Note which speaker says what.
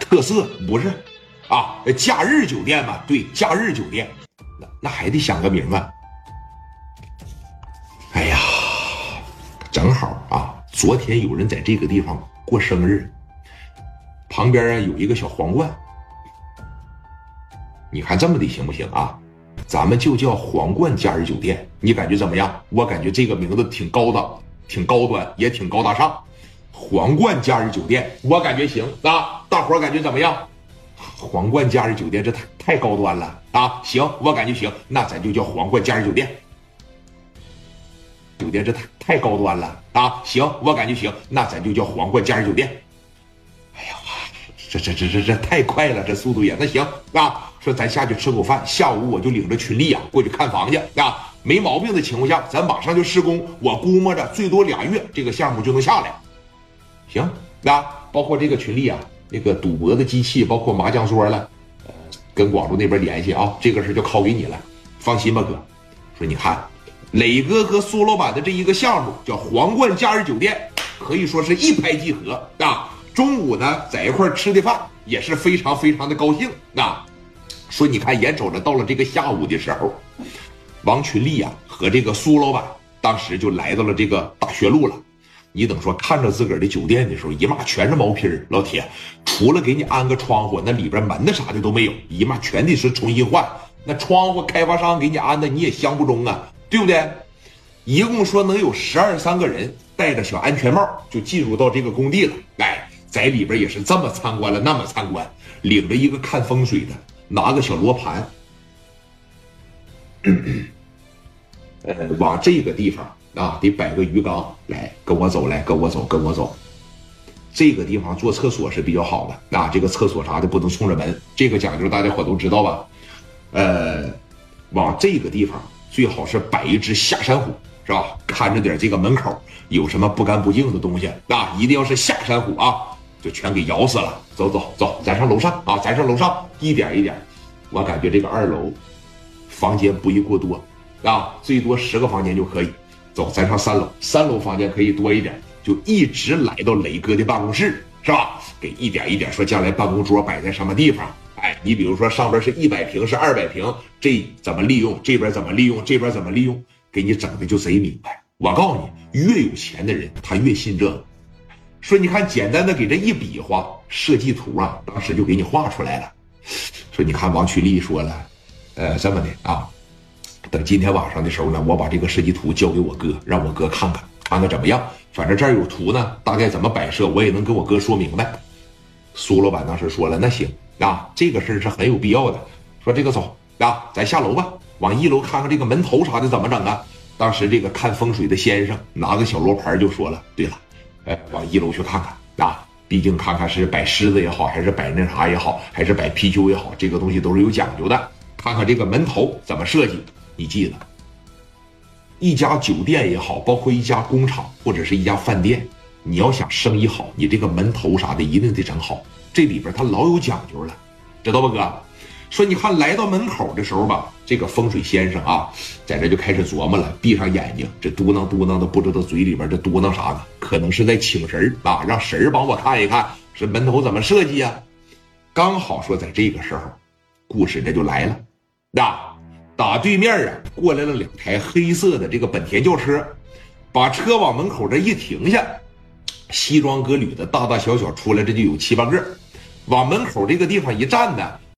Speaker 1: 特色不是啊，假日酒店嘛，对，假日酒店，那那还得想个名啊。哎呀，正好啊，昨天有人在这个地方过生日，旁边啊有一个小皇冠，你看这么的行不行啊？咱们就叫皇冠假日酒店，你感觉怎么样？我感觉这个名字挺高档，挺高端，也挺高大上。皇冠假日酒店，我感觉行啊，大伙感觉怎么样？皇冠假日酒店这太太高端了啊！行，我感觉行，那咱就叫皇冠假日酒店。酒店这太太高端了啊！行，我感觉行，那咱就叫皇冠假日酒店。哎呀，这这这这这太快了，这速度也那行啊！说咱下去吃口饭，下午我就领着群力啊过去看房去啊，没毛病的情况下，咱马上就施工。我估摸着最多俩月，这个项目就能下来。行那，包括这个群力啊，那个赌博的机器，包括麻将桌了，呃，跟广州那边联系啊，这个事就靠给你了，放心吧，哥。说你看。磊哥和苏老板的这一个项目叫皇冠假日酒店，可以说是一拍即合啊！中午呢在一块吃的饭也是非常非常的高兴啊！说你看，眼瞅着到了这个下午的时候，王群力呀和这个苏老板当时就来到了这个大学路了。你等说看着自个儿的酒店的时候，一妈全是毛坯儿，老铁，除了给你安个窗户，那里边门子啥的都没有，一妈全得是重新换。那窗户开发商给你安的，你也相不中啊。对不对？一共说能有十二三个人戴着小安全帽就进入到这个工地了。哎，在里边也是这么参观了那么参观，领着一个看风水的，拿个小罗盘，呃，往这个地方啊，得摆个鱼缸来，跟我走，来跟我走，跟我走。这个地方做厕所是比较好的啊，这个厕所啥的不能冲着门，这个讲究大家伙都知道吧？呃，往这个地方。最好是摆一只下山虎，是吧？看着点这个门口有什么不干不净的东西，那一定要是下山虎啊，就全给咬死了。走走走，咱上楼上啊，咱上楼上，一点一点。我感觉这个二楼房间不宜过多啊，最多十个房间就可以。走，咱上三楼，三楼房间可以多一点，就一直来到磊哥的办公室，是吧？给一点一点说，将来办公桌摆在什么地方。哎，你比如说上边是一百平，是二百平，这怎么利用？这边怎么利用？这边怎么利用？给你整的就贼明白。我告诉你，越有钱的人他越信这个。说你看，简单的给这一比划，设计图啊，当时就给你画出来了。说你看，王曲丽说了，呃，这么的啊，等今天晚上的时候呢，我把这个设计图交给我哥，让我哥看看，看看怎么样。反正这儿有图呢，大概怎么摆设，我也能跟我哥说明白。苏老板当时说了，那行。啊，这个事儿是很有必要的。说这个走啊，咱下楼吧，往一楼看看这个门头啥的怎么整啊？当时这个看风水的先生拿个小罗盘就说了：“对了，哎，往一楼去看看啊，毕竟看看是摆狮子也好，还是摆那啥也好，还是摆貔貅也好，这个东西都是有讲究的。看看这个门头怎么设计。你记得，一家酒店也好，包括一家工厂或者是一家饭店，你要想生意好，你这个门头啥的一定得整好。”这里边他老有讲究了，知道吧，哥？说你看来到门口的时候吧，这个风水先生啊，在这就开始琢磨了，闭上眼睛，这嘟囔嘟囔的，不知道嘴里边这嘟囔啥呢？可能是在请神啊，让神帮我看一看，这门头怎么设计呀？刚好说在这个时候，故事这就来了，那打对面啊过来了两台黑色的这个本田轿车，把车往门口这一停下，西装革履的大大小小出来，这就有七八个。往门口这个地方一站呢，